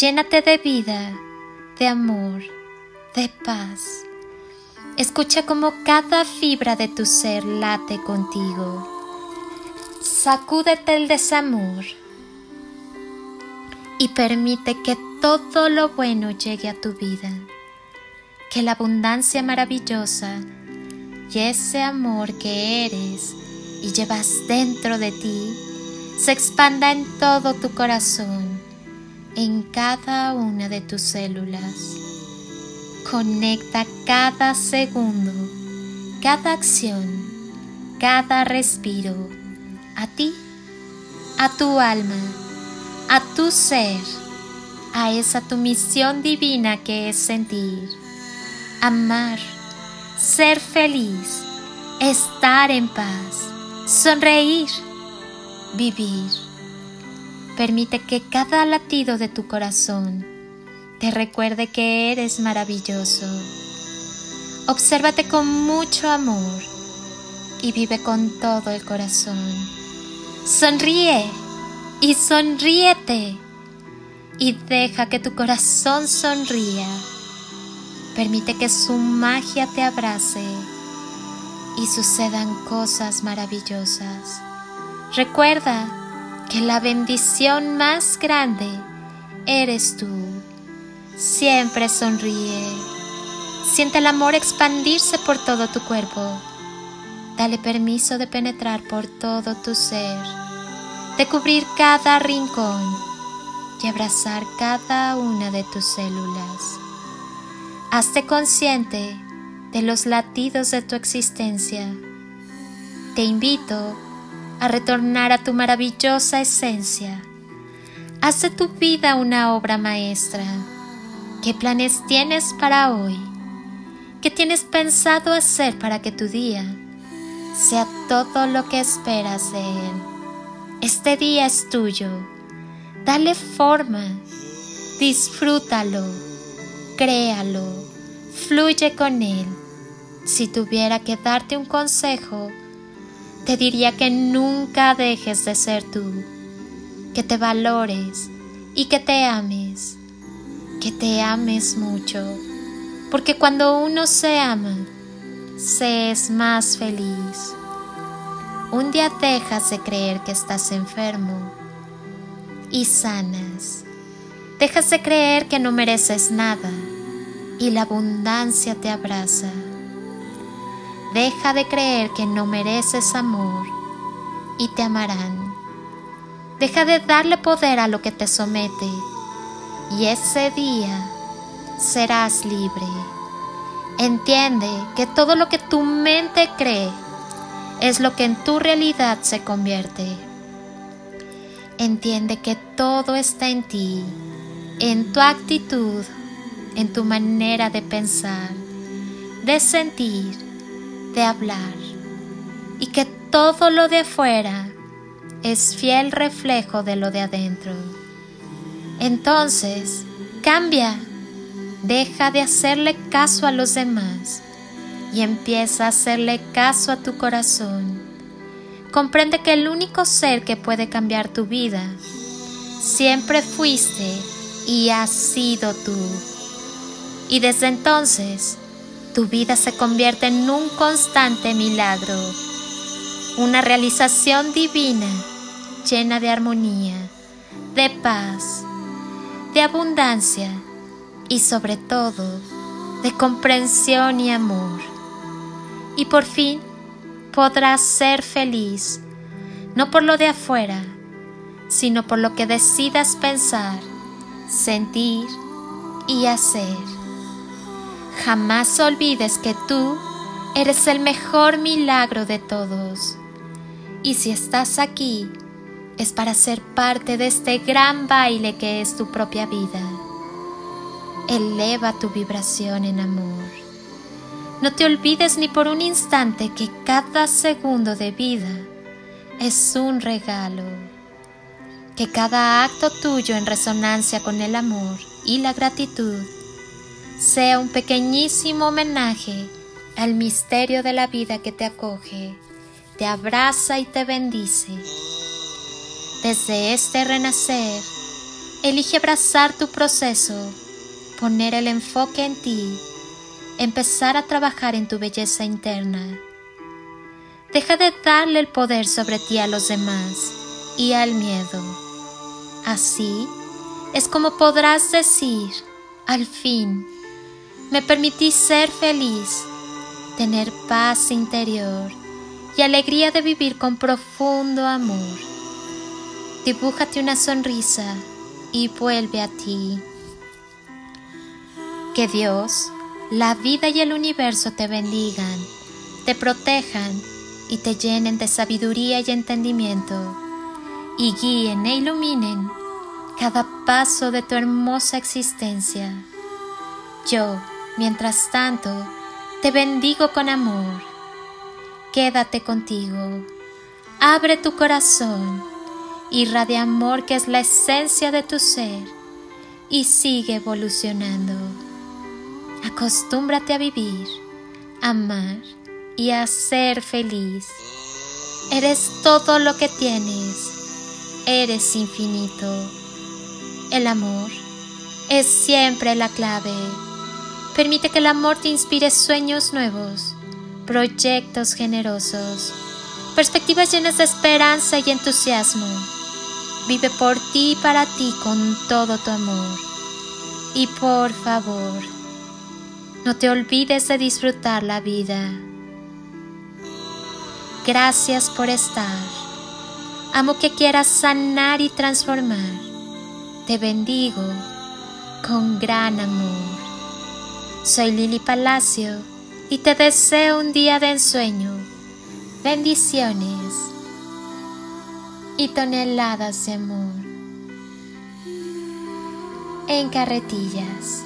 Llénate de vida, de amor, de paz. Escucha cómo cada fibra de tu ser late contigo. Sacúdete el desamor y permite que todo lo bueno llegue a tu vida. Que la abundancia maravillosa y ese amor que eres y llevas dentro de ti se expanda en todo tu corazón, en cada una de tus células. Conecta cada segundo, cada acción, cada respiro a ti, a tu alma, a tu ser, a esa tu misión divina que es sentir, amar, ser feliz, estar en paz, sonreír vivir. Permite que cada latido de tu corazón te recuerde que eres maravilloso. Obsérvate con mucho amor y vive con todo el corazón. Sonríe y sonríete y deja que tu corazón sonría. Permite que su magia te abrace y sucedan cosas maravillosas. Recuerda que la bendición más grande eres tú. Siempre sonríe. Siente el amor expandirse por todo tu cuerpo. Dale permiso de penetrar por todo tu ser, de cubrir cada rincón y abrazar cada una de tus células. Hazte consciente de los latidos de tu existencia. Te invito a retornar a tu maravillosa esencia. Haz de tu vida una obra maestra. ¿Qué planes tienes para hoy? ¿Qué tienes pensado hacer para que tu día sea todo lo que esperas de él? Este día es tuyo. Dale forma. Disfrútalo. Créalo. Fluye con él. Si tuviera que darte un consejo, te diría que nunca dejes de ser tú, que te valores y que te ames, que te ames mucho, porque cuando uno se ama, se es más feliz. Un día dejas de creer que estás enfermo y sanas. Dejas de creer que no mereces nada y la abundancia te abraza. Deja de creer que no mereces amor y te amarán. Deja de darle poder a lo que te somete y ese día serás libre. Entiende que todo lo que tu mente cree es lo que en tu realidad se convierte. Entiende que todo está en ti, en tu actitud, en tu manera de pensar, de sentir de hablar y que todo lo de afuera es fiel reflejo de lo de adentro. Entonces, cambia, deja de hacerle caso a los demás y empieza a hacerle caso a tu corazón. Comprende que el único ser que puede cambiar tu vida siempre fuiste y has sido tú. Y desde entonces, tu vida se convierte en un constante milagro, una realización divina llena de armonía, de paz, de abundancia y sobre todo de comprensión y amor. Y por fin podrás ser feliz, no por lo de afuera, sino por lo que decidas pensar, sentir y hacer. Jamás olvides que tú eres el mejor milagro de todos. Y si estás aquí, es para ser parte de este gran baile que es tu propia vida. Eleva tu vibración en amor. No te olvides ni por un instante que cada segundo de vida es un regalo. Que cada acto tuyo en resonancia con el amor y la gratitud sea un pequeñísimo homenaje al misterio de la vida que te acoge, te abraza y te bendice. Desde este renacer, elige abrazar tu proceso, poner el enfoque en ti, empezar a trabajar en tu belleza interna. Deja de darle el poder sobre ti a los demás y al miedo. Así es como podrás decir, al fin, me permití ser feliz, tener paz interior y alegría de vivir con profundo amor dibújate una sonrisa y vuelve a ti. Que Dios, la vida y el universo te bendigan, te protejan y te llenen de sabiduría y entendimiento, y guíen e iluminen cada paso de tu hermosa existencia. Yo, mientras tanto, te bendigo con amor. Quédate contigo. Abre tu corazón irradia amor que es la esencia de tu ser y sigue evolucionando. Acostúmbrate a vivir, amar y a ser feliz. Eres todo lo que tienes, eres infinito. El amor es siempre la clave. Permite que el amor te inspire sueños nuevos, proyectos generosos, perspectivas llenas de esperanza y entusiasmo Vive por ti y para ti con todo tu amor. Y por favor, no te olvides de disfrutar la vida. Gracias por estar. Amo que quieras sanar y transformar. Te bendigo con gran amor. Soy Lili Palacio y te deseo un día de ensueño. Bendiciones y toneladas de amor en carretillas.